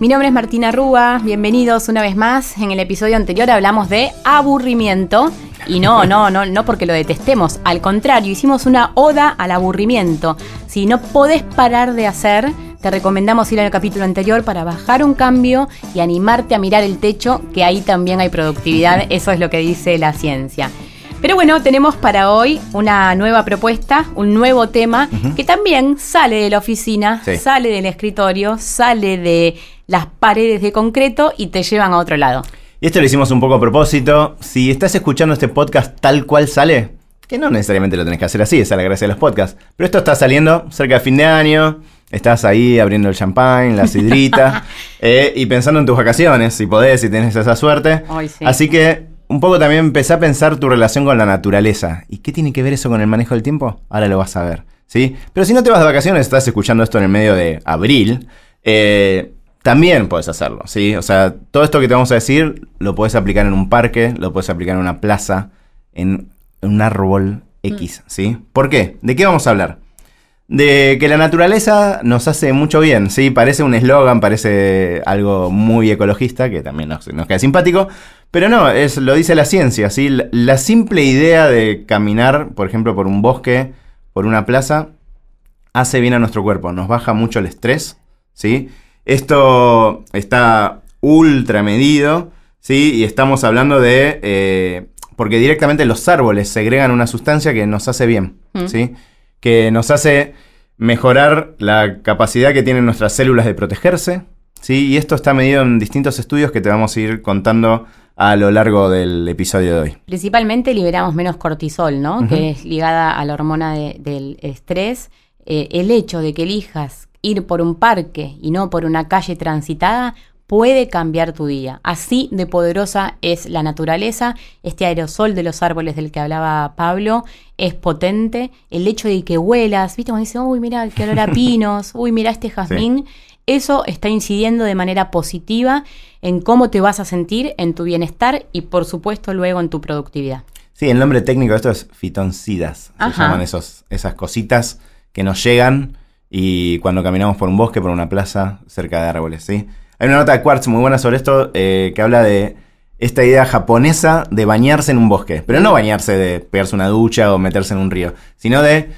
Mi nombre es Martina Rúa, bienvenidos una vez más. En el episodio anterior hablamos de aburrimiento y no, no, no, no porque lo detestemos, al contrario, hicimos una oda al aburrimiento. Si no podés parar de hacer, te recomendamos ir al capítulo anterior para bajar un cambio y animarte a mirar el techo, que ahí también hay productividad, eso es lo que dice la ciencia. Pero bueno, tenemos para hoy una nueva propuesta, un nuevo tema que también sale de la oficina, Sí. sale del escritorio, sale de las paredes de concreto y te llevan a otro lado. Y esto lo hicimos un poco a propósito. Si estás escuchando este podcast tal cual sale, que no necesariamente lo tenés que hacer así, esa es la gracia de los podcasts. Pero esto está saliendo cerca de fin de año, estás ahí abriendo el champán, la sidrita, eh, y pensando en tus vacaciones, si podés, si tenés esa suerte. Sí. Así que un poco también empecé a pensar tu relación con la naturaleza. ¿Y qué tiene que ver eso con el manejo del tiempo? Ahora lo vas a ver. ¿sí? Pero si no te vas de vacaciones, estás escuchando esto en el medio de abril, eh, también puedes hacerlo. ¿sí? O sea, todo esto que te vamos a decir lo puedes aplicar en un parque, lo puedes aplicar en una plaza, en un árbol X. ¿sí? ¿Por qué? ¿De qué vamos a hablar? De que la naturaleza nos hace mucho bien, ¿sí? Parece un eslogan, parece algo muy ecologista, que también nos, nos queda simpático, pero no, es, lo dice la ciencia, ¿sí? La, la simple idea de caminar, por ejemplo, por un bosque, por una plaza, hace bien a nuestro cuerpo, nos baja mucho el estrés, ¿sí? Esto está ultra medido, ¿sí? Y estamos hablando de... eh, porque directamente los árboles segregan una sustancia que nos hace bien, Mm. ¿sí? Que nos hace mejorar la capacidad que tienen nuestras células de protegerse, ¿sí? Y esto está medido en distintos estudios que te vamos a ir contando a lo largo del episodio de hoy. Principalmente liberamos menos cortisol, ¿no? Que es ligada a la hormona de- del estrés. Eh, el hecho de que elijas ir por un parque y no por una calle transitada puede cambiar tu día. Así de poderosa es la naturaleza. Este aerosol de los árboles del que hablaba Pablo es potente. El hecho de que huelas, ¿viste? Cuando dicen, uy, mira, qué olor a pinos, uy, mira este jazmín. Eso está incidiendo de manera positiva en cómo te vas a sentir, en tu bienestar y por supuesto luego en tu productividad. Sí, el nombre técnico de esto es fitoncidas. Se Ajá. llaman esos, esas cositas que nos llegan y cuando caminamos por un bosque, por una plaza, cerca de árboles, ¿sí? Hay una nota de Quartz muy buena sobre esto eh, que habla de esta idea japonesa de bañarse en un bosque. Pero no bañarse de pegarse una ducha o meterse en un río, sino de,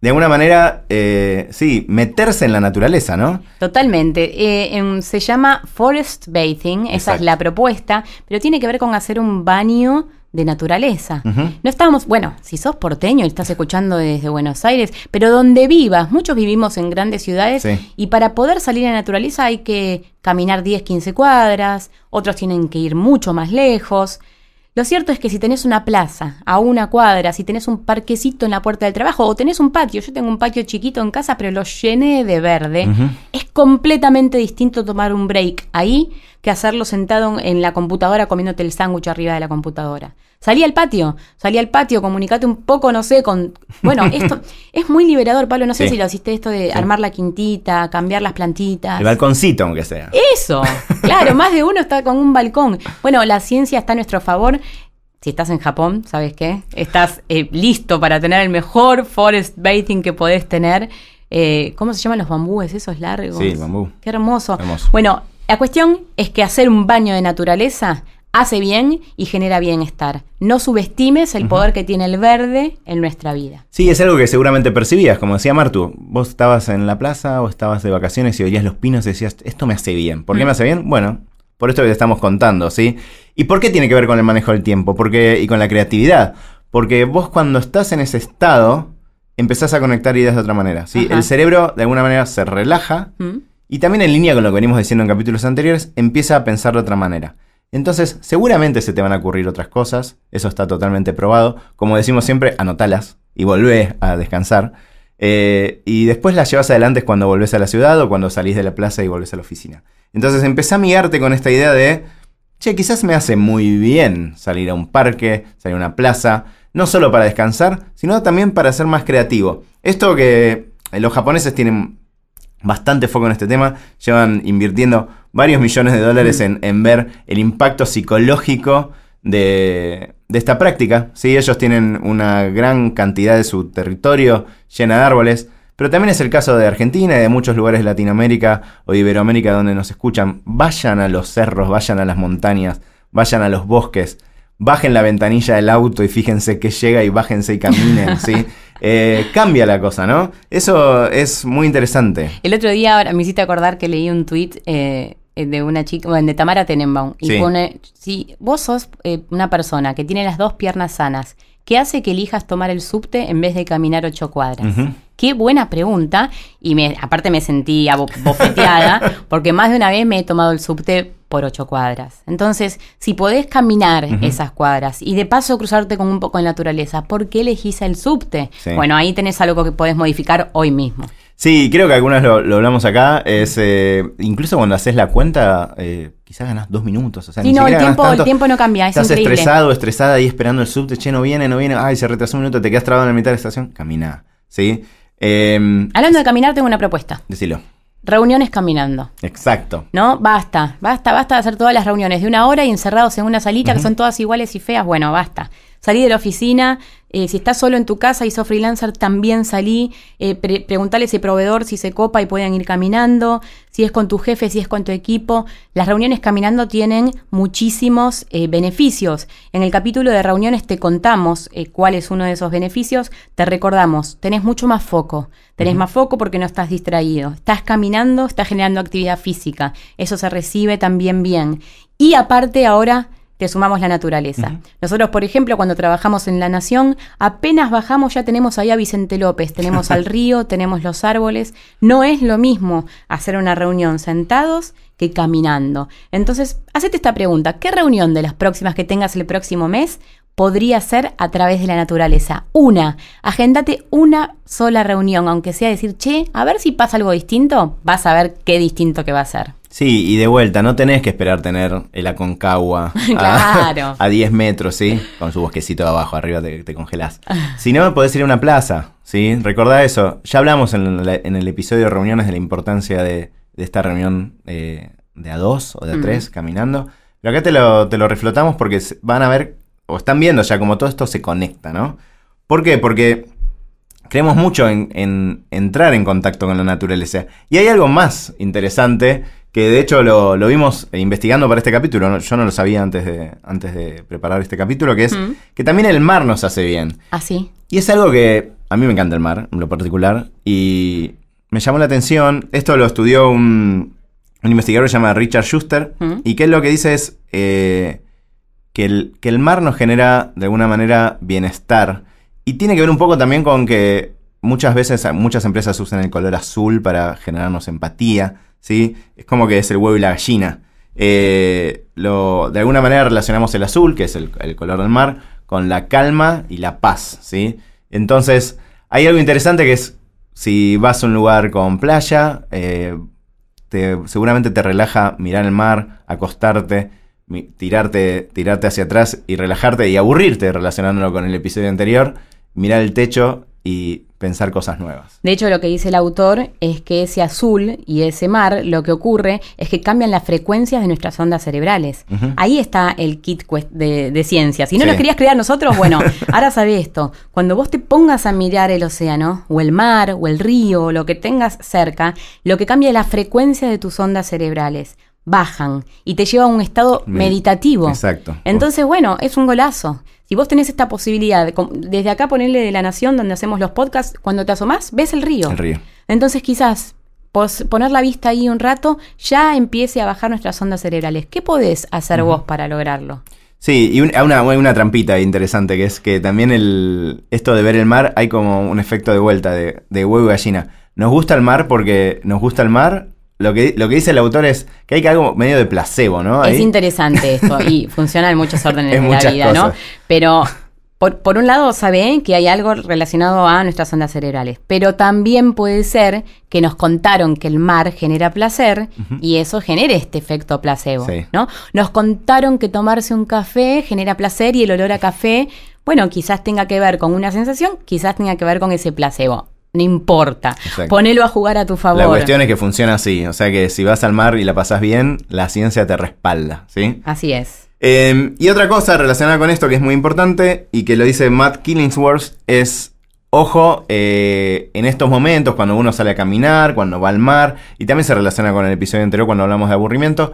de alguna manera, eh, sí, meterse en la naturaleza, ¿no? Totalmente. Eh, se llama forest bathing, esa Exacto. es la propuesta, pero tiene que ver con hacer un baño de naturaleza. No estamos, bueno, si sos porteño y estás escuchando desde Buenos Aires, pero donde vivas, muchos vivimos en grandes ciudades Sí. y para poder salir a la naturaleza hay que caminar 10, 15 cuadras, otros tienen que ir mucho más lejos. Lo cierto es que si tenés una plaza a una cuadra, si tenés un parquecito en la puerta del trabajo o tenés un patio, yo tengo un patio chiquito en casa, pero lo llené de verde, es completamente distinto tomar un break ahí que hacerlo sentado en la computadora comiéndote el sándwich arriba de la computadora. Salí al patio, salí al patio, comunicate un poco, no sé, con... Bueno, esto es muy liberador, Pablo, no sé Sí. si lo hiciste esto de armar la quintita, cambiar las plantitas. El balconcito, aunque sea. Eso, claro, más de uno está con un balcón. Bueno, la ciencia está a nuestro favor. Si estás en Japón, ¿sabes qué? Estás eh, listo para tener el mejor forest bathing que podés tener. Eh, ¿Cómo se llaman los bambúes esos largos? Sí, bambú. Qué hermoso. Hermoso. Bueno, la cuestión es que hacer un baño de naturaleza hace bien y genera bienestar. No subestimes el poder que tiene el verde en nuestra vida. Sí, es algo que seguramente percibías, como decía Martu. Vos estabas en la plaza o estabas de vacaciones y oías los pinos y decías, esto me hace bien. ¿Por qué Mm. me hace bien? Bueno, por esto que te estamos contando, ¿sí? ¿Y por qué tiene que ver con el manejo del tiempo? Porque, y con la creatividad. Porque vos cuando estás en ese estado, empezás a conectar ideas de otra manera, ¿sí? El cerebro de alguna manera se relaja ¿Mm? y también en línea con lo que venimos diciendo en capítulos anteriores, empieza a pensar de otra manera. Entonces, seguramente se te van a ocurrir otras cosas, eso está totalmente probado. Como decimos siempre, anotalas y volvé a descansar. Eh, y después las llevas adelante cuando volvés a la ciudad o cuando salís de la plaza y volvés a la oficina. Entonces, empecé a amigarte con esta idea de, che, quizás me hace muy bien salir a un parque, salir a una plaza, no solo para descansar, sino también para ser más creativo. Esto que los japoneses tienen bastante foco en este tema, llevan invirtiendo varios millones de dólares en, en ver el impacto psicológico de, de esta práctica. ¿sí? Ellos tienen una gran cantidad de su territorio llena de árboles, pero también es el caso de Argentina y de muchos lugares de Latinoamérica o de Iberoamérica donde nos escuchan. Vayan a los cerros, vayan a las montañas, vayan a los bosques, bajen la ventanilla del auto y fíjense que llega y bájense y caminen, ¿sí? Eh, cambia la cosa, ¿no? Eso es muy interesante. El otro día ahora me hiciste acordar que leí un tuit eh, de una chica, bueno, de Tamara Tenenbaum, y Sí. pone, si vos sos eh, una persona que tiene las dos piernas sanas, ¿qué hace que elijas tomar el subte en vez de caminar ocho cuadras? Qué buena pregunta, y me, aparte me sentí bofeteada, porque más de una vez me he tomado el subte por ocho cuadras. Entonces, si podés caminar esas cuadras y de paso cruzarte con un poco de naturaleza, ¿por qué elegís el subte? Sí. Bueno, ahí tenés algo que podés modificar hoy mismo. Sí, creo que algunas lo, lo hablamos acá. Es eh, incluso cuando haces la cuenta, eh, quizás ganas dos minutos. O sea, Sí, ni no, el tiempo, el tanto. tiempo no cambia, es Estás increíble. estresado, estresada ahí esperando el subte, che, no viene, no viene, ay, se retrasó un minuto, te quedas trabado en la mitad de la estación, camina, ¿sí? Eh, Hablando de caminar, tengo una propuesta. decilo. Reuniones caminando. Exacto. ¿No? Basta, basta, basta de hacer todas las reuniones de una hora y encerrados en una salita que son todas iguales y feas. Bueno, basta. Salí de la oficina, eh, si estás solo en tu casa y sos freelancer, también salí. Eh, pre- preguntale a ese proveedor si se copa y pueden ir caminando, si es con tu jefe, si es con tu equipo. Las reuniones caminando tienen muchísimos eh, beneficios. En el capítulo de reuniones te contamos eh, cuál es uno de esos beneficios. Te recordamos, tenés mucho más foco. Tenés más foco porque no estás distraído. Estás caminando, estás generando actividad física. Eso se recibe también bien. Y aparte ahora te sumamos la naturaleza. Nosotros, por ejemplo, cuando trabajamos en La Nación, apenas bajamos ya tenemos ahí a Vicente López, tenemos al río, tenemos los árboles. No es lo mismo hacer una reunión sentados que caminando. Entonces, hacete esta pregunta. ¿Qué reunión de las próximas que tengas el próximo mes podría ser a través de la naturaleza? Una. Agendate una sola reunión, aunque sea decir, che, a ver si pasa algo distinto, vas a ver qué distinto que va a ser. Sí, y de vuelta, no tenés que esperar tener el Aconcagua a, Claro. a 10 metros, ¿sí? Con su bosquecito de abajo, arriba te, te congelás. Si no, podés ir a una plaza, ¿sí? Recordá eso. Ya hablamos en, la- en el episodio de reuniones de la importancia de, de esta reunión eh, de a dos o de a Mm. tres caminando. Pero acá te lo, te lo reflotamos porque van a ver, o están viendo ya como todo esto se conecta, ¿no? ¿Por qué? Porque creemos mucho en, en entrar en contacto con la naturaleza. Y hay algo más interesante que de hecho lo, lo vimos investigando para este capítulo. ¿no? Yo no lo sabía antes de, antes de preparar este capítulo, que es Mm. que también el mar nos hace bien. Así. Y es algo que a mí me encanta el mar, en lo particular, y me llamó la atención. Esto lo estudió un, un investigador que se llama Richard Schuster, Mm. y que él lo que dice es eh, que, el, que el mar nos genera de alguna manera bienestar. Y tiene que ver un poco también con que muchas veces muchas empresas usan el color azul para generarnos empatía, ¿sí? Es como que es el huevo y la gallina. Eh, de alguna manera relacionamos el azul, que es el, color del mar, con la calma y la paz, ¿sí? Entonces, hay algo interesante que es, si vas a un lugar con playa, eh, te- seguramente te relaja mirar el mar, acostarte, tirarte, tirarte hacia atrás y relajarte y aburrirte relacionándolo con el episodio anterior, mirar el techo y pensar cosas nuevas. De hecho, lo que dice el autor es que ese azul y ese mar, lo que ocurre es que cambian las frecuencias de nuestras ondas cerebrales. Ahí está el kit de, de ciencia. Si no Sí. nos querías crear nosotros, bueno, ahora sabe esto. Cuando vos te pongas a mirar el océano, o el mar, o el río, o lo que tengas cerca, lo que cambia es la frecuencia de tus ondas cerebrales. Bajan y te lleva a un estado Me- meditativo. Exacto. Entonces, bueno, es un golazo. Si vos tenés esta posibilidad, de desde acá ponerle de la nación donde hacemos los podcasts, cuando te asomás, ves el río. El río. Entonces, quizás pos- poner la vista ahí un rato ya empiece a bajar nuestras ondas cerebrales. ¿Qué podés hacer vos para lograrlo? Sí, y un- una, una trampita interesante que es que también el, esto de ver el mar hay como un efecto de vuelta de, de huevo y gallina. Nos gusta el mar porque nos gusta el mar. Lo que, lo que dice el autor es que hay que algo medio de placebo, ¿no? Es interesante esto y funciona en muchos órdenes En de la muchas vida, ¿no? Pero por, por, un lado, sabe que hay algo relacionado a nuestras ondas cerebrales, pero también puede ser que nos contaron que el mar genera placer y eso genera este efecto placebo, ¿no? Nos contaron que tomarse un café genera placer y el olor a café, bueno, quizás tenga que ver con una sensación, quizás tenga que ver con ese placebo. No importa. Ponelo a jugar a tu favor. La cuestión es que funciona así. O sea que si vas al mar y la pasas bien, la ciencia te respalda, ¿sí? Así es. Em, y otra cosa relacionada con esto que es muy importante y que lo dice Matt Killingsworth es, ojo, eh, en estos momentos, cuando uno sale a caminar, cuando va al mar, y también se relaciona con el episodio anterior cuando hablamos de aburrimiento,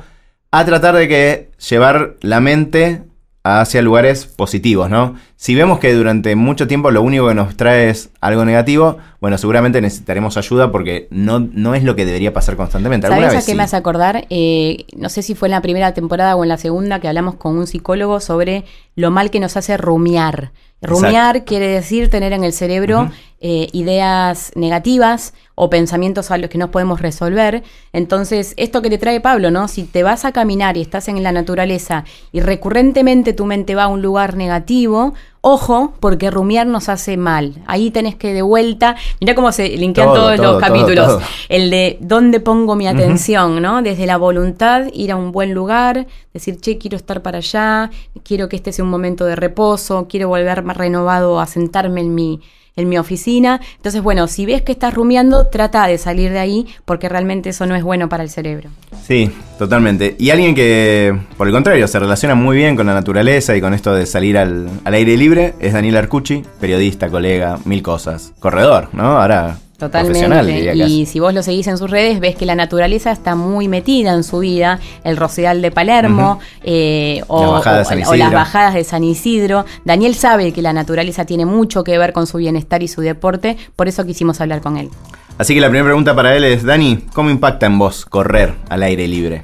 a tratar de que llevar la mente hacia lugares positivos, ¿no? Si vemos que durante mucho tiempo lo único que nos trae es algo negativo, bueno, seguramente necesitaremos ayuda porque no, no es lo que debería pasar constantemente. ¿Sabes a qué me hace acordar? Eh, no sé si fue en la primera temporada o en la segunda que hablamos con un psicólogo sobre lo mal que nos hace rumiar. Rumiar quiere decir tener en el cerebro eh, ideas negativas o pensamientos a los que no podemos resolver. Entonces, esto que te trae Pablo, ¿no? Si te vas a caminar y estás en la naturaleza y recurrentemente tu mente va a un lugar negativo, Ojo, porque rumiar nos hace mal. Ahí tenés que de vuelta. Mira cómo se linkean todos los capítulos. El de dónde pongo mi atención, ¿no? Desde la voluntad, ir a un buen lugar, decir, che, quiero estar para allá, quiero que este sea un momento de reposo, quiero volver más renovado a sentarme en mi, en mi oficina. Entonces, bueno, si ves que estás rumiando, trata de salir de ahí porque realmente eso no es bueno para el cerebro. Sí, totalmente. Y alguien que, por el contrario, se relaciona muy bien con la naturaleza y con esto de salir al, aire libre es Daniel Arcucci, periodista, colega, mil cosas. Corredor, ¿no? Ahora Totalmente. Y si vos lo seguís en sus redes, ves que la naturaleza está muy metida en su vida. El Rosedal de Palermo eh, o, las bajadas de San Isidro. Daniel sabe que la naturaleza tiene mucho que ver con su bienestar y su deporte, por eso quisimos hablar con él. Así que la primera pregunta para él es, Dani, ¿cómo impacta en vos correr al aire libre?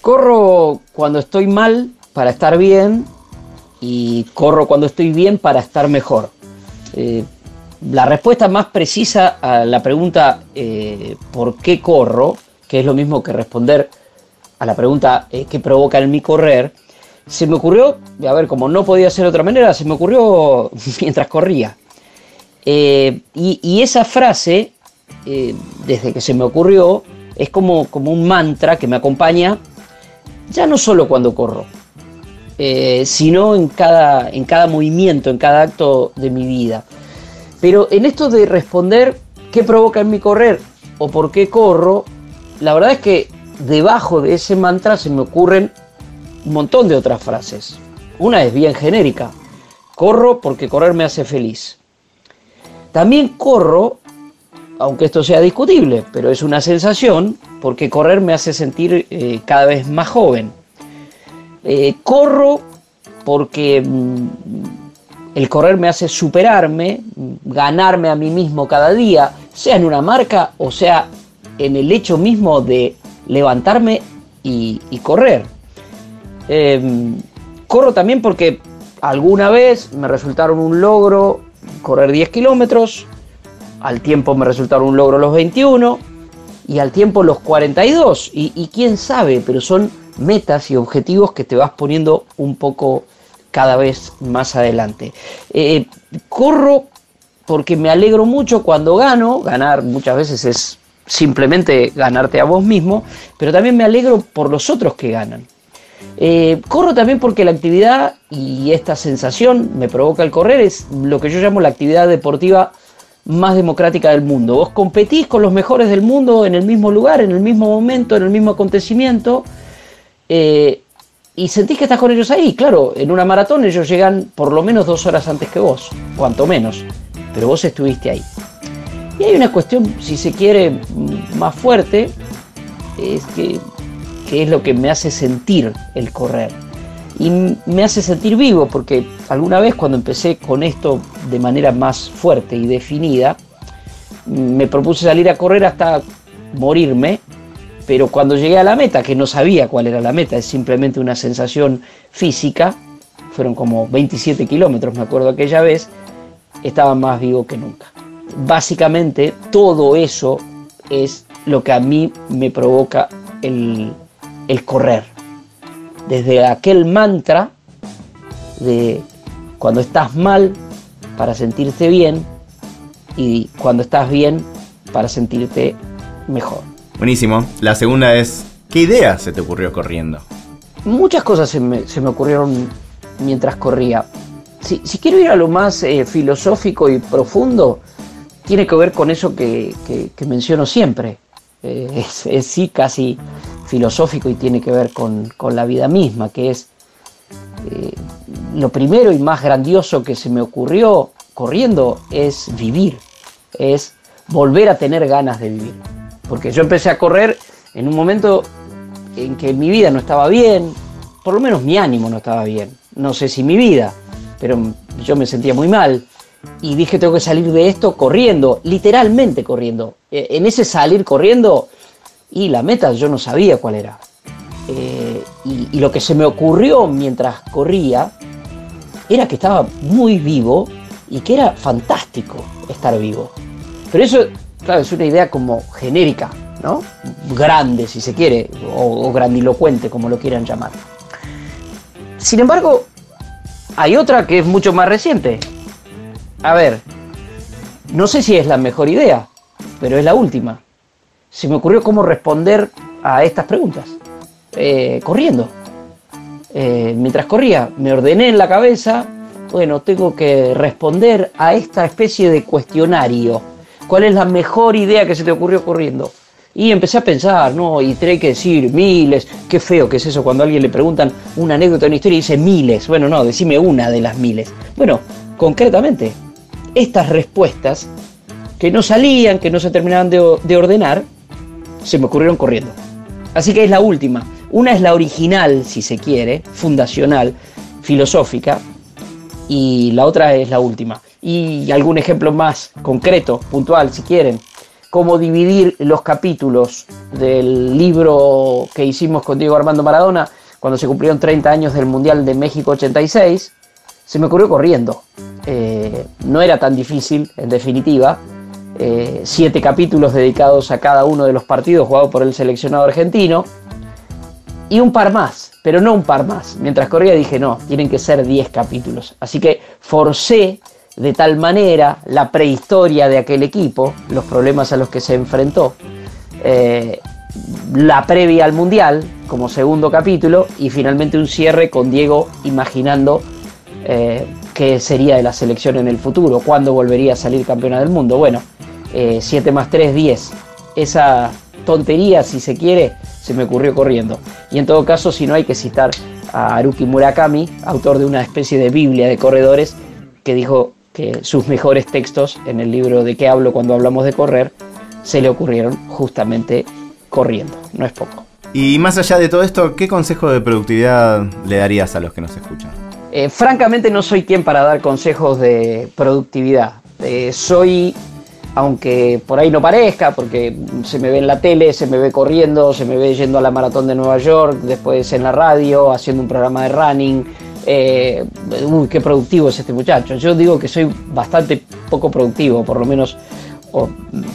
Corro cuando estoy mal para estar bien y corro cuando estoy bien para estar mejor. Eh, la respuesta más precisa a la pregunta eh, ¿por qué corro? que es lo mismo que responder a la pregunta eh, ¿qué provoca en mi correr? Se me ocurrió, a ver, como no podía ser de otra manera, se me ocurrió mientras corría. Eh, y, esa frase, desde que se me ocurrió, es como, como un mantra que me acompaña ya no solo cuando corro, sino en cada, en cada movimiento, en cada acto de mi vida. Pero en esto de responder qué provoca en mi correr o por qué corro, la verdad es que debajo de ese mantra se me ocurren un montón de otras frases. Una es bien genérica. Corro porque correr me hace feliz. También corro, aunque esto sea discutible, pero es una sensación, porque correr me hace sentir eh, cada vez más joven. Eh, corro porque mm, el correr me hace superarme, ganarme a mí mismo cada día, sea en una marca o sea en el hecho mismo de levantarme y, correr. Em, corro también porque alguna vez me resultaron un logro correr 10 kilómetros, al tiempo me resultaron un logro los 21 y al tiempo los 42. Y, y quién sabe, pero son metas y objetivos que te vas poniendo un poco cada vez más adelante. Eh, corro porque me alegro mucho cuando gano, ganar muchas veces es simplemente ganarte a vos mismo, pero también me alegro por los otros que ganan. Eh, corro también porque la actividad y esta sensación me provoca el correr es lo que yo llamo la actividad deportiva más democrática del mundo. Vos competís con los mejores del mundo en el mismo lugar, en el mismo momento, en el mismo acontecimiento. Eh, y sentís que estás con ellos ahí. Claro, en una maratón ellos llegan por lo menos dos horas antes que vos, cuanto menos, pero vos estuviste ahí. Y hay una cuestión, si se quiere, más fuerte, es que, que es lo que me hace sentir el correr. Y me hace sentir vivo, porque alguna vez cuando empecé con esto de manera más fuerte y definida, me propuse salir a correr hasta morirme pero cuando llegué a la meta, que no sabía cuál era la meta, es simplemente una sensación física, fueron como 27 kilómetros, me acuerdo aquella vez, estaba más vivo que nunca. Básicamente todo eso es lo que a mí me provoca el, correr. Desde aquel mantra de cuando estás mal para sentirte bien y cuando estás bien para sentirte mejor. Buenísimo. La segunda es, ¿qué idea se te ocurrió corriendo? Muchas cosas se me, ocurrieron mientras corría. Si, quiero ir a lo más eh, filosófico y profundo, tiene que ver con eso que, menciono siempre. Eh, es, sí casi filosófico y tiene que ver con, la vida misma, que es eh, lo primero y más grandioso que se me ocurrió corriendo es vivir, es volver a tener ganas de vivir. Porque yo empecé a correr en un momento en que mi vida no estaba bien, por lo menos mi ánimo no estaba bien. No sé si mi vida, pero yo me sentía muy mal. Y dije, tengo que salir de esto corriendo, literalmente corriendo. E, en ese salir corriendo, y la meta yo no sabía cuál era. Eh, y, lo que se me ocurrió mientras corría era que estaba muy vivo y que era fantástico estar vivo. Pero eso, claro, es una idea como genérica, ¿no? Grande, si se quiere, o, grandilocuente, como lo quieran llamar. Sin embargo, hay otra que es mucho más reciente. A ver, no sé si es la mejor idea, pero es la última. Se me ocurrió cómo responder a estas preguntas, eh, corriendo. Eh, mientras corría, me ordené en la cabeza, bueno, tengo que responder a esta especie de cuestionario. ¿Cuál es la mejor idea que se te ocurrió corriendo? Y empecé a pensar, ¿no? Y tenía que decir miles. Qué feo que es eso cuando a alguien le preguntan una anécdota, una historia y dice miles. Bueno, no, decime una de las miles. Bueno, concretamente, estas respuestas que no salían, que no se terminaban de ordenar, se me ocurrieron corriendo. Así que es la última. Una es la original, si se quiere, fundacional, filosófica, y la otra es la última. Y algún ejemplo más concreto, puntual, si quieren, cómo dividir los capítulos del libro que hicimos con Diego Armando Maradona cuando se cumplieron 30 años del Mundial de México 86, se me ocurrió corriendo. Eh, no era tan difícil, en definitiva. Eh, siete capítulos dedicados a cada uno de los partidos jugados por el seleccionado argentino y un par más, pero no un par más. Mientras corría dije, no, tienen que ser 10 capítulos. Así que forcé de tal manera la prehistoria de aquel equipo, los problemas a los que se enfrentó, eh, la previa al Mundial como segundo capítulo y finalmente un cierre con Diego imaginando eh, qué sería de la selección en el futuro, cuándo volvería a salir campeona del mundo. Bueno, 7 eh, más 3, 10. Esa tontería, si se quiere, se me ocurrió corriendo. Y en todo caso, si no hay que citar a Haruki Murakami, autor de una especie de Biblia de corredores, que dijo que sus mejores textos en el libro de qué hablo cuando hablamos de correr, se le ocurrieron justamente corriendo. No es poco. Y más allá de todo esto, ¿qué consejo de productividad le darías a los que nos escuchan? Eh, francamente no soy quien para dar consejos de productividad. Eh, soy aunque por ahí no parezca, porque se me ve en la tele, se me ve corriendo, se me ve yendo a la maratón de Nueva York, después en la radio, haciendo un programa de running. Eh, uy, qué productivo es este muchacho. Yo digo que soy bastante poco productivo, por lo menos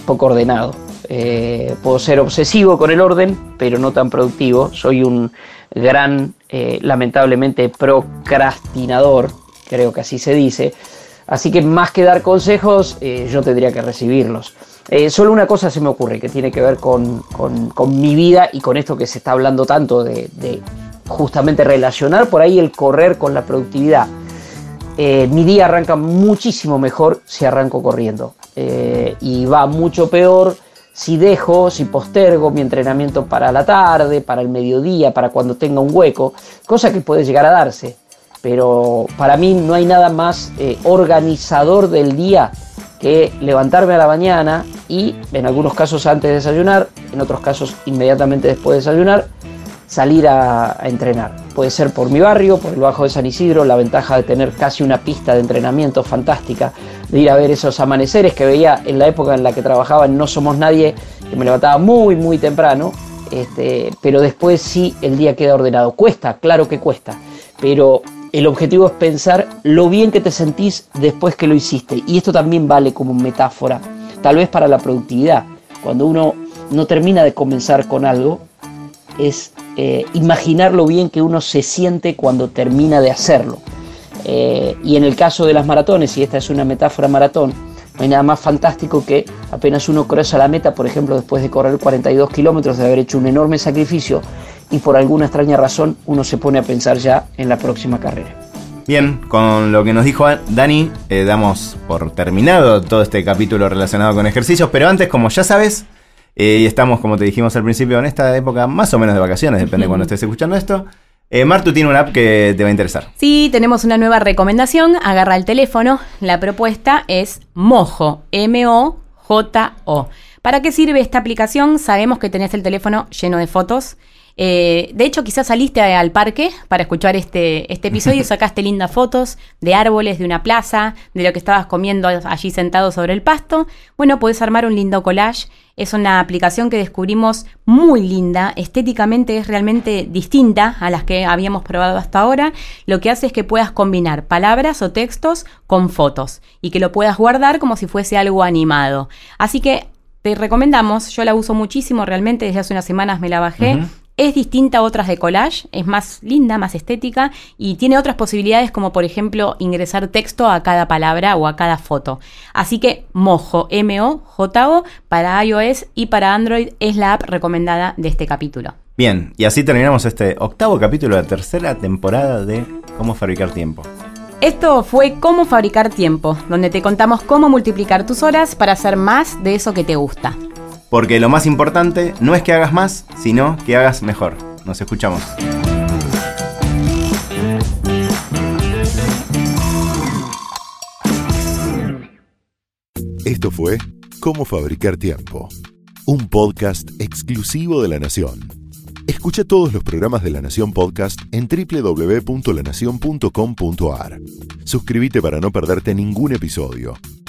poco ordenado. Eh, puedo ser obsesivo con el orden, pero no tan productivo. Soy un gran, eh, lamentablemente, procrastinador, creo que así se dice. Así que más que dar consejos, yo tendría que recibirlos. Solo una cosa se me ocurre que tiene que ver con, mi vida y con esto que se está hablando tanto de, justamente relacionar por ahí el correr con la productividad. Eh, mi día arranca muchísimo mejor si arranco corriendo y va mucho peor si dejo, si postergo mi entrenamiento para la tarde, para el mediodía, para cuando tenga un hueco, cosa que puede llegar a darse pero para mí no hay nada más eh, organizador del día que levantarme a la mañana y en algunos casos antes de desayunar, en otros casos inmediatamente después de desayunar, salir a, entrenar. Puede ser por mi barrio, por el Bajo de San Isidro, la ventaja de tener casi una pista de entrenamiento fantástica, de ir a ver esos amaneceres que veía en la época en la que trabajaba en No Somos Nadie, que me levantaba muy, muy temprano, este, pero después sí el día queda ordenado. Cuesta, claro que cuesta, pero el objetivo es pensar lo bien que te sentís después que lo hiciste. Y esto también vale como metáfora, tal vez para la productividad. Cuando uno no termina de comenzar con algo, es eh, imaginar lo bien que uno se siente cuando termina de hacerlo. Eh, y en el caso de las maratones, y esta es una metáfora maratón, no hay nada más fantástico que apenas uno cruza la meta, por ejemplo, después de correr 42 kilómetros, de haber hecho un enorme sacrificio, y por alguna extraña razón uno se pone a pensar ya en la próxima carrera. Bien, con lo que nos dijo Dani, eh, damos por terminado todo este capítulo relacionado con ejercicios, pero antes, como ya sabes, eh, y estamos, como te dijimos al principio, en esta época más o menos de vacaciones, depende de cuando estés escuchando esto. Eh, Martu tiene una app que te va a interesar. Sí, tenemos una nueva recomendación. Agarra el teléfono. La propuesta es Mojo, M-O-J-O. ¿Para qué sirve esta aplicación? Sabemos que tenés el teléfono lleno de fotos. Eh, de hecho, quizás saliste al parque para escuchar este, este episodio y sacaste lindas fotos de árboles, de una plaza, de lo que estabas comiendo allí sentado sobre el pasto. Bueno, puedes armar un lindo collage. Es una aplicación que descubrimos muy linda, estéticamente es realmente distinta a las que habíamos probado hasta ahora. Lo que hace es que puedas combinar palabras o textos con fotos y que lo puedas guardar como si fuese algo animado. Así que te recomendamos, yo la uso muchísimo realmente, desde hace unas semanas me la bajé. Es distinta a otras de collage, es más linda, más estética y tiene otras posibilidades como por ejemplo ingresar texto a cada palabra o a cada foto. Así que Mojo, M-O-J-O, para iOS y para Android es la app recomendada de este capítulo. Bien, y así terminamos este octavo capítulo de la tercera temporada de Cómo fabricar tiempo. Esto fue Cómo fabricar tiempo, donde te contamos cómo multiplicar tus horas para hacer más de eso que te gusta. Porque lo más importante no es que hagas más, sino que hagas mejor. Nos escuchamos. Esto fue Cómo Fabricar Tiempo, un podcast exclusivo de La Nación. Escucha todos los programas de La Nación Podcast en www.lanacion.com.ar. Suscríbete para no perderte ningún episodio